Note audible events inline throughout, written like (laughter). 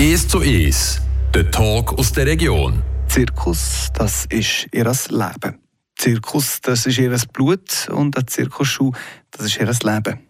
1 zu 1, der Talk aus der Region. Zirkus, das ist ihr Leben. Zirkus, das ist ihr Blut und ein Zirkusschuh, das ist ihr Leben.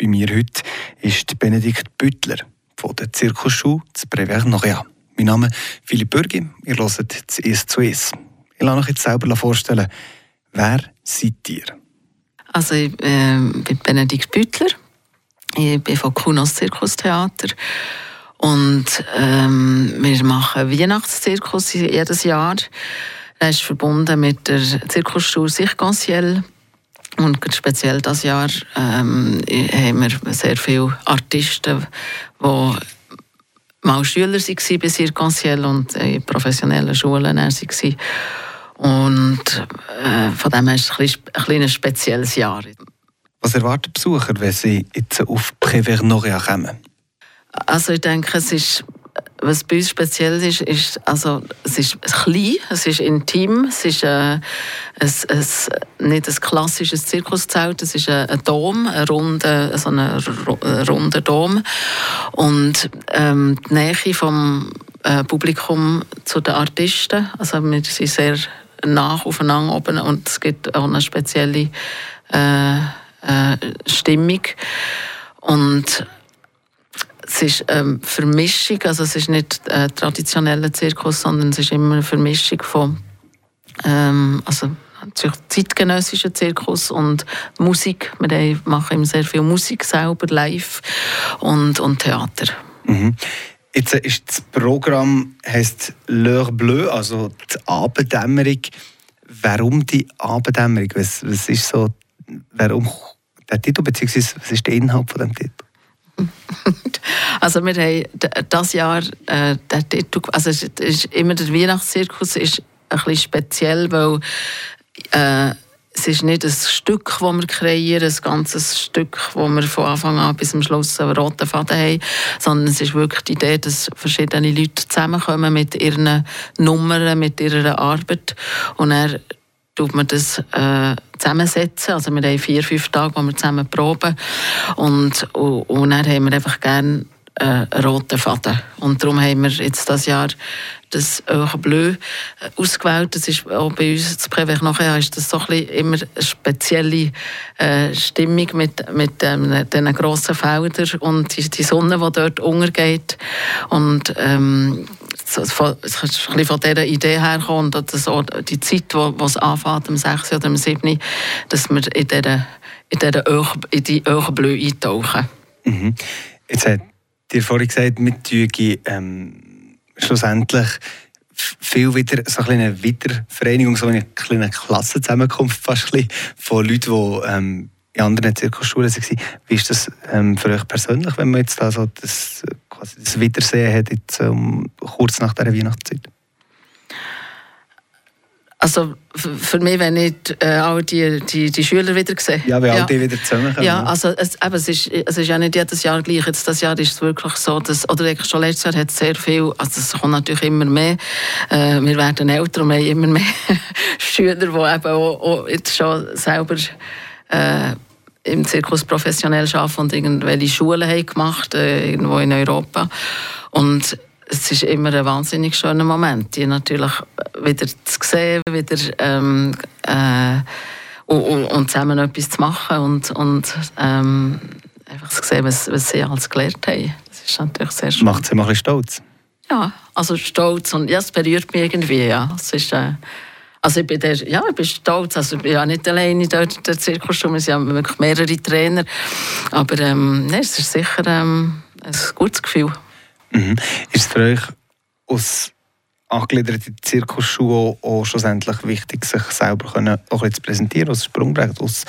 Bei mir heute ist Benedikt Büttler von der Zirkusschuh zu Prévert-Noria. Mein Name ist Philipp Bürgi, ihr hört das 1 zu 1. Ich lasse euch jetzt selber vorstellen, wer seid ihr? Also ich äh, bin Benedikt Büttler, ich bin von Kunos Zirkustheater und ähm, wir machen Weihnachtszirkus jedes Jahr. Er ist verbunden mit der Zirkusschule Sichgansiel. Und speziell dieses Jahr ähm, haben wir sehr viele Artisten, die mal Schüler waren bei Circanciel und in professionellen Schulen waren. Und äh, von dem her ist es ein, ein, ein spezielles Jahr. Was erwarten Besucher, wenn sie jetzt auf Prévernoria kommen? Also ich denke, es ist, was bei uns speziell ist, ist also, es ist klein, es ist intim, es ist äh, ein, ein, nicht ein klassisches Zirkuszelt, es ist ein, ein Dom, ein runder, so ein runder Dom. Und ähm, die Nähe vom äh, Publikum zu den Artisten, also wir sind sehr nah aufeinander oben und es gibt auch eine spezielle äh, äh, Stimmung. Und es ist ähm, Vermischung, also es ist nicht äh, traditioneller Zirkus, sondern es ist immer eine Vermischung von ähm, also zeitgenössischen Zirkus und Musik. Wir machen sehr viel Musik selber, live und, und Theater. Mhm. Jetzt ist das Programm heißt L'heure bleue, also die Abenddämmerung. Warum die Abenddämmerung? Was, was ist so, warum der Titel, beziehungsweise was ist der Inhalt von dem Titel? (laughs) Also wir haben das Jahr äh, der Titel, also es ist immer der Weihnachtszirkus ist ein bisschen speziell, weil äh, es ist nicht ein Stück, das wir kreieren, ein ganzes Stück, wo wir von Anfang an bis zum Schluss einen roten Faden haben, sondern es ist wirklich die Idee, dass verschiedene Leute zusammenkommen mit ihren Nummern, mit ihrer Arbeit und er tut man das äh, zusammensetzen. Also wir haben vier, fünf Tage, wo wir zusammen proben und, und, und dann haben wir einfach gerne äh, einen roten Faden. Und darum haben wir jetzt das Jahr das Eure Bleu äh, ausgewählt. Das ist auch bei uns zu Prévert nachher ist das so ein immer eine spezielle äh, Stimmung mit, mit ähm, diesen grossen Feldern und die, die Sonne, die dort untergeht. Und ähm, es ist ein bisschen von dieser Idee herkommen, dass die Zeit, wo, wo es anfängt, am 6. oder am 7., dass wir in, dieser, in, dieser Öch, in die Öchenbleu eintauchen. Mhm. Jetzt hat dir vorhin gesagt, mit Tügi ähm, schlussendlich viel wieder so eine Wiedervereinigung, so eine kleine Klassenzusammenkunft fast von Leuten, die ähm, in anderen Zirkusschulen waren. Wie ist das ähm, für euch persönlich, wenn man jetzt da so das, quasi das Wiedersehen hat, jetzt, um, kurz nach der Weihnachtszeit? Also für mich, wenn ich äh, all die, die, die Schüler wieder sehe. Ja, wenn ja. all die wieder zusammenkommen. Ja, also es, eben, es, ist, es ist ja nicht jedes Jahr gleich. Jetzt das Jahr ist es wirklich so, dass, oder eigentlich schon letztes Jahr hat es sehr viel, also es kommt natürlich immer mehr. Äh, wir werden älter und wir haben immer mehr (laughs) Schüler, die eben auch, auch jetzt schon selber äh, im Zirkus professionell arbeiten und irgendwelche Schulen haben gemacht, äh, irgendwo in Europa. Und es ist immer ein wahnsinnig schöner Moment, die natürlich wieder zu sehen, wieder ähm, äh, und, und, zusammen etwas zu machen und, und ähm, einfach zu sehen, was, was sie alles gelernt haben. Das ist natürlich sehr schön. Macht sie mal ein bisschen stolz? Ja, also stolz und ja, es berührt mich irgendwie, ja. Es ist, äh, also ich bin, der, ja, ich bin stolz. Also ich bin ja nicht alleine dort in der Zirkusschule, es sind wirklich mehrere Trainer. Aber ähm, nee, es ist sicher ähm, ein gutes Gefühl. Mhm. Ist für euch als angegliederte Zirkusschule auch schlussendlich wichtig, sich selber können, auch zu präsentieren, als Sprungbrett, als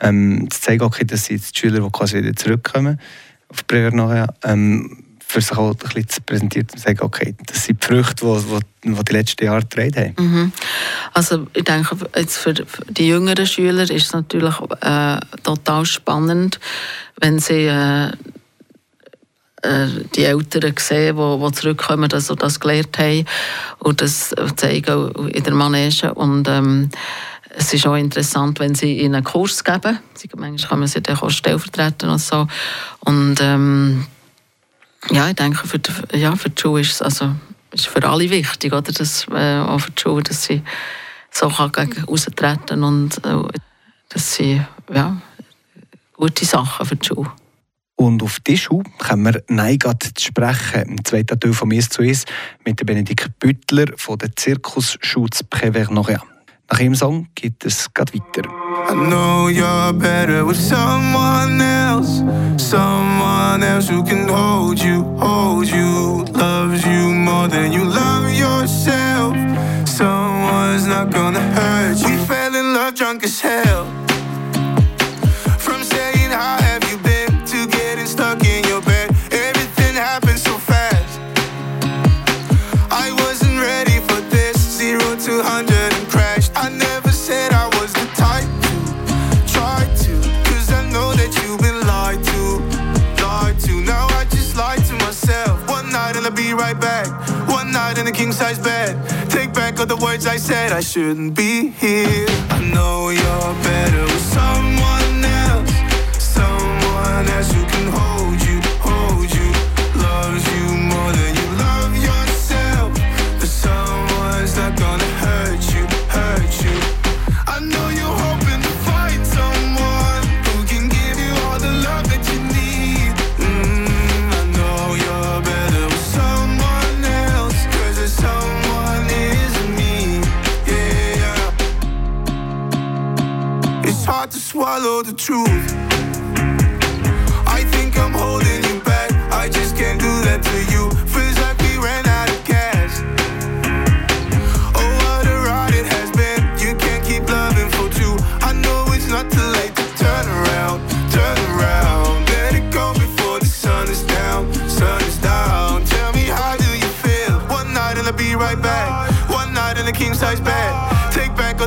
ähm, zu zeigen, okay, dass die Schüler, die quasi wieder zurückkommen auf die nachher, ähm, für sich auch ein bisschen zu präsentieren und zu sagen, okay, das sind die Früchte, die, die, die, letzten Jahre getragen haben. Mhm. Also ich denke, jetzt für die jüngeren Schüler ist es natürlich äh, total spannend, wenn sie äh, äh die Eltern sehen, die, die zurückkommen, dass sie das gelernt haben und das zeigen in der Manege. Und, ähm, es ist auch interessant, wenn sie ihnen einen Kurs geben. Manchmal kann man sie dann auch stellvertreten und so. Und ähm, ja, ich denke, für die, ja, für die Schule ist es also, ist für alle wichtig, oder? Dass, äh, auch für die Schule, dass sie so kann gegen austreten und äh, das sind ja, gute Sachen für die Schule. Und auf diese Schule können wir Nein zu sprechen. Im zweiten Teil von «Mies zu Eis» mit Benedikt Büttler von der Zirkusschule Prévert-Noria. Nach ihrem Song geht es gerade weiter. I know you're better with someone else Someone else who can hold you, in a king size bed. Take back all the words I said, I shouldn't be here. I know you're better with someone swallow the truth.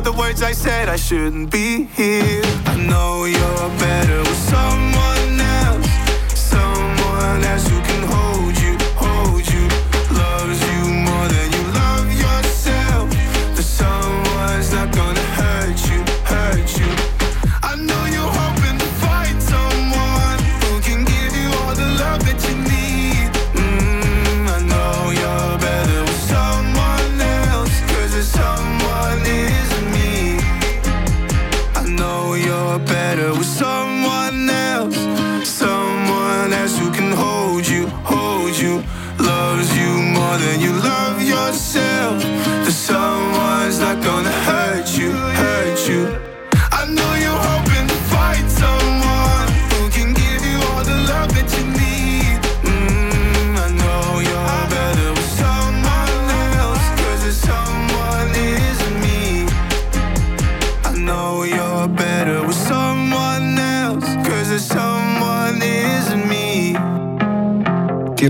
The words I said. I shouldn't be here. I know you're better with someone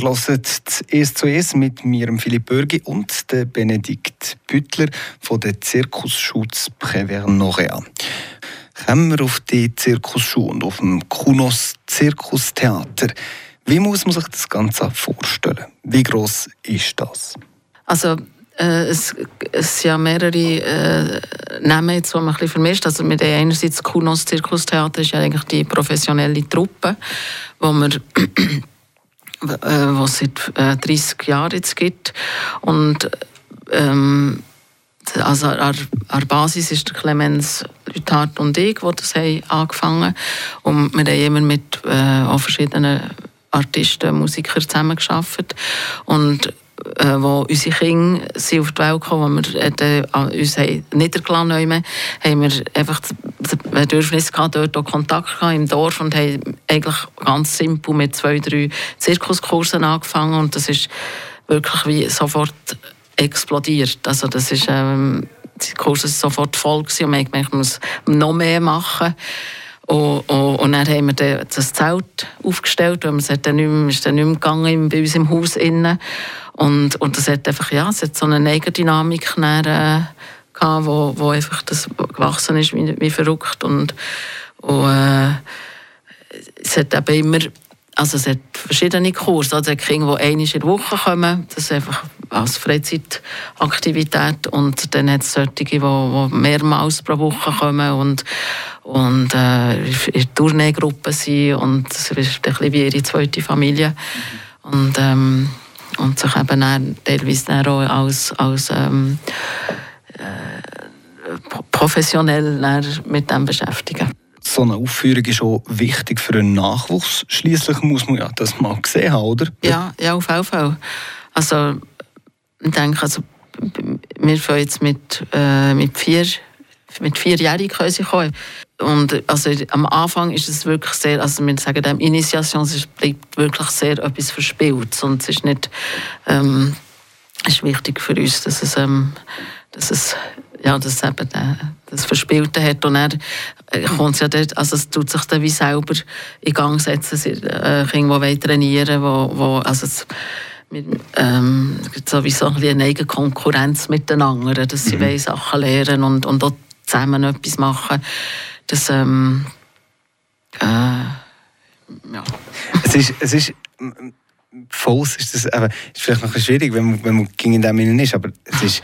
Ihr hört «Es zu Es» mit mir, Philipp Bürgi und dem Benedikt Büttler von der Zirkusschule Prévert-Norea. Kommen wir auf die Zirkusschule und auf dem Kunos Zirkustheater. Wie muss man sich das Ganze vorstellen? Wie groß ist das? Also äh, es, es sind ja mehrere äh, Namen, jetzt, die man ein bisschen vermischt. Also mit der einerseits Kunos Zirkustheater ist ja eigentlich die professionelle Truppe, wo man äh, wo es seit äh, 30 Jahren jetzt gibt. Und ähm, also an der Basis ist der Clemens Lüthard und ich, die das haben angefangen Und wir haben immer mit äh, verschiedenen Artisten, Musikern zusammengearbeitet. Und äh, wo unsere Kinder sind auf die Welt gekommen, wo wir äh, an uns niedergelassen haben, haben wir einfach das Bedürfnis gehabt, dort auch Kontakt gehabt im Dorf und haben eigentlich ganz simpel mit zwei, drei Zirkuskursen angefangen und das ist wirklich wie sofort explodiert. Also das ist, ähm, die Kurse waren sofort voll und man gemerkt, man muss noch mehr machen. Und, und, und dann haben wir das Zelt aufgestellt, weil es hat dann nicht mehr, ist dann nicht mehr gegangen bei uns im Haus innen. Und, und das hat einfach, ja, es hat so eine Eigendynamik dann, äh, gehabt, wo, wo einfach das gewachsen ist wie, wie verrückt. Und, und äh, es hat eben immer, also es hat verschiedene Kurse. Also Kinder, die einmal in der Woche kommen, das ist einfach als Freizeitaktivität. Und dann hat es solche, die, die mehrmals pro Woche kommen und, und äh, in der sind. Und es ist ein wie ihre zweite Familie. und, ähm, und sich eben dann teilweise dann auch als, als ähm, äh, professionell mit dem beschäftigen. So eine Aufführung ist auch wichtig für einen Nachwuchs. Schließlich muss man ja das mal gesehen haben, oder? Ja, ja auf jeden Fall. Also, ich denke, also, wir fangen jetzt mit, äh, mit vier mit vierjährigen kommen. Und also am Anfang ist es wirklich sehr, also wir sagen dem Initiation, es bleibt wirklich sehr etwas verspielt und es ist nicht, ähm, ist wichtig für uns, dass es, ähm, dass es ja, dass eben äh, das Verspielte hat und er äh, kommt ja dort, also es tut sich dann wie selber in Gang setzen, äh, Kinder, die trainieren wo, wo, also es, mit, ähm, sowieso eine eigene Konkurrenz miteinander, dass sie mhm. Sachen lernen und, und auch zusammen etwas machen. Das, ähm, äh, ja. Es ist, es ist Falls ist das aber, ist vielleicht noch schwierig, wenn man, wenn man in dem Innen ist, aber es ist,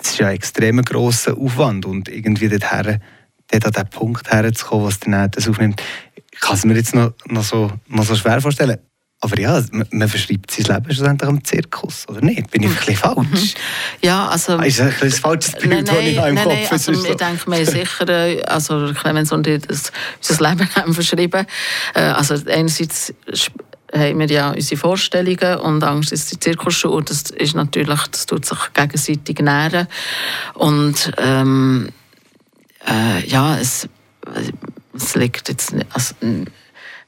es ist ja ein extrem grosser Aufwand und irgendwie dorthin, dort an den Punkt herzukommen, was dann das aufnimmt, ich kann es mir jetzt noch, noch, so, noch so schwer vorstellen. Aber ja, man, man verschreibt sein Leben schlussendlich am Zirkus, oder nicht? Bin ich ein bisschen falsch? Mhm. Ja, also... Ist das ein falsches Bild, das ich im nein, Kopf nein, also, so. Ich denke mir sicher, äh, also Clemens und ich, das, unser Leben (laughs) haben verschrieben. Äh, also einerseits haben wir ja unsere Vorstellungen und Angst ist die Zirkusschule. Das ist natürlich, das tut sich gegenseitig nähren. Und ähm, äh, ja, es, es liegt jetzt nicht, also,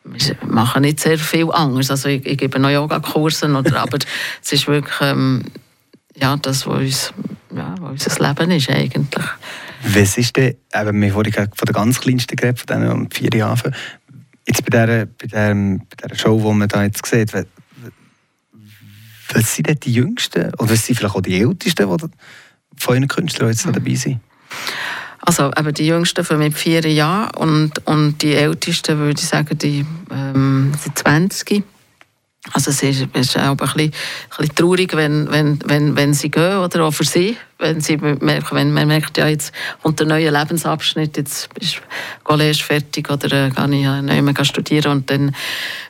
wir machen nicht sehr viel anders. Also ich, ich gebe noch Yogakurse, oder, (laughs) aber es ist wirklich ähm, ja, das, was uns, ja, was unser Leben ist eigentlich. Was ist denn, eben, wir wurden von der ganz kleinsten geredet, von denen um vier Jahren, jetzt bei dieser, bei, dieser, bei dieser Show, die man da jetzt sieht, was sind denn die Jüngsten, oder was sind vielleicht auch die Ältesten die von euren Künstlern, jetzt mhm. dabei sind? Also eben die Jüngsten von mit vier Jahren und, und die Ältesten würde ich sagen, die ähm, sind 20. Also es ist, ist auch ein bisschen, ein bisschen traurig, wenn, wenn, wenn, wenn sie gehen, oder auch für sie, wenn, sie merken, wenn man merkt, ja, jetzt kommt ein neuer Lebensabschnitt, jetzt ist College fertig oder äh, kann nicht mehr studieren und dann,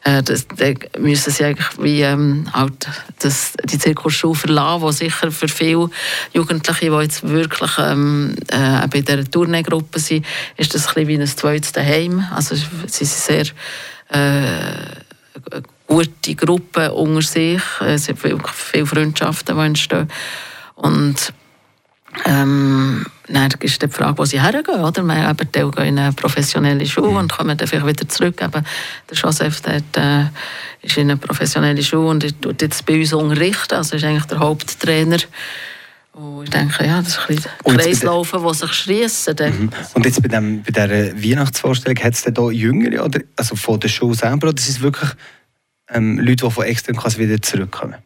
äh, das, dann müssen sie eigentlich wie ähm, halt das, die Zirkusschule verlassen, wo sicher für viele Jugendliche, die jetzt wirklich ähm, äh, bei dieser Tourneegruppe sind, ist das ein bisschen wie ein zweites Daheim. Also sie sind sehr äh, gute Gruppe unter sich. Es sind viele Freundschaften, die entstehen. Und ähm, dann ist die Frage, wo sie hergehen. Oder? Wir eben, gehen in eine professionelle Schule und kommen dann vielleicht wieder zurück. Eben, der Joseph der, äh, ist in eine professionelle Schule und tut jetzt bei uns unterrichten. Also ist eigentlich der Haupttrainer. Und ich denke, ja, das ist ein Kreislaufen, die sich schließen. Mhm. Und jetzt bei, dem, bei dieser Weihnachtsvorstellung, hat es denn da Jüngere, oder, also von der Schule selber, oder ist es wirklich ähm, Leute, die von extern wieder zurückkommen?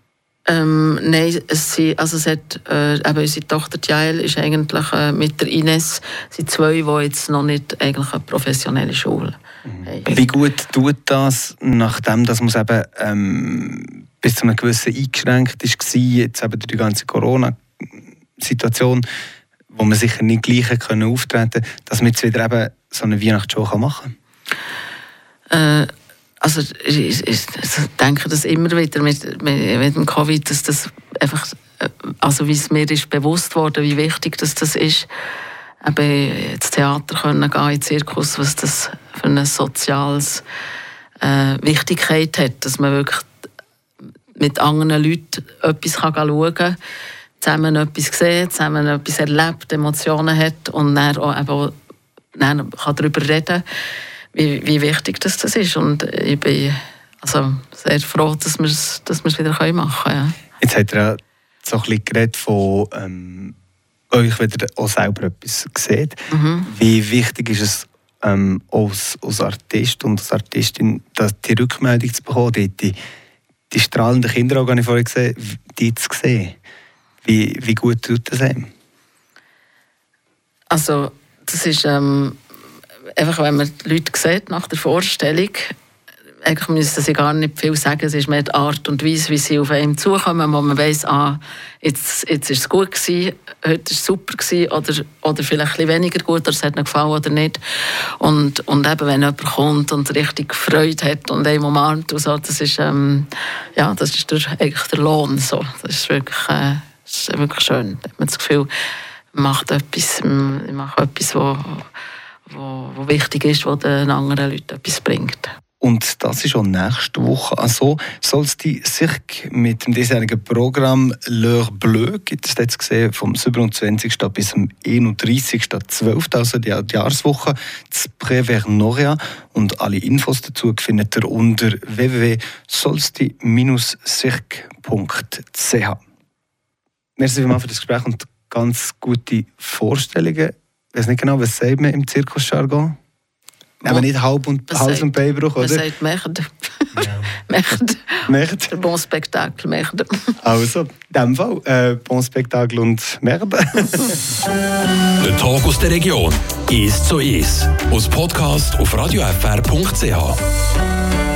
Ähm, nein, es, sind, also es hat, äh, eben unsere Tochter Jael ist eigentlich äh, mit der Ines sind zwei, die jetzt noch nicht eigentlich eine professionelle Schule mhm. haben. Wie gut tut das, nachdem dass man eben ähm, bis zu einem gewissen eingeschränkt war, jetzt eben durch die ganze Corona-Situation, wo man sicher nicht gleich können auftreten dass man jetzt wieder eben so eine Weihnachtsshow machen kann? Äh, also ich, ich, denke das immer wieder mit, mit, dem Covid, dass das einfach, äh, also wie es mir ist bewusst worden, wie wichtig das, das ist, eben ins Theater können gehen, in den Zirkus, was das für eine soziales äh, Wichtigkeit hat, dass man wirklich mit anderen Leuten etwas kann schauen kann, zusammen etwas sieht, zusammen etwas erlebt, Emotionen hat und dann auch, eben, dann kann darüber reden. kann wie, wie wichtig das, das ist. Und ich bin also sehr froh, dass wir es dass wieder machen können. Ja. Jetzt hat er so ein bisschen geredet von ähm, euch, wenn ihr auch selber etwas seht. Mhm. Wie wichtig ist es ähm, als, als Artist und als Artistin, dass die Rückmeldung zu bekommen, die, die, die strahlenden Kinder, die ich vorhin gesehen die zu sehen? Wie, wie gut tut das einem? Also, das ist... Ähm einfach wenn man die Leute sieht nach der Vorstellung, eigentlich müssen sie gar nicht viel sagen. Es ist mehr die Art und Weise, wie sie auf einen zukommen, wo man weiss, ah, jetzt, jetzt ist es gut gewesen, heute war es super gewesen, oder, oder vielleicht ein weniger gut, oder es hat ihnen gefallen oder nicht. Und, und eben, wenn jemand kommt und richtig Freude hat und einen umarmt und so, das ist, ähm, ja, das ist der, eigentlich der Lohn. So. Das ist wirklich, äh, das ist wirklich schön. Da hat man das Gefühl, man macht etwas, man macht etwas, wo, wo, wichtig ist, wo den anderen Leuten etwas bringt. Und das ist auch nächste Woche. Also soll es die sich mit dem diesjährigen Programm L'Heure Bleu, gibt es jetzt gesehen, vom 27. bis zum 31.12., also die Jahreswoche, zu Prévernoria. Und alle Infos dazu findet ihr unter www.solsti-sich.ch. Merci vielmals für das Gespräch und ganz gute Vorstellungen. Ich weiß nicht genau, was sagt man im Zirkusjargon? Aber nicht halb und, Hals- und Beinbruch, oder? Man sagt. Mechd. (laughs) Mechd. Der Bon Spektakel, Mechd. (laughs) Also, in dem Fall, äh, Bon Spektakel und Merde. (laughs) Der Talk aus der Region. Ist so ist. Aus Podcast auf radiofr.ch.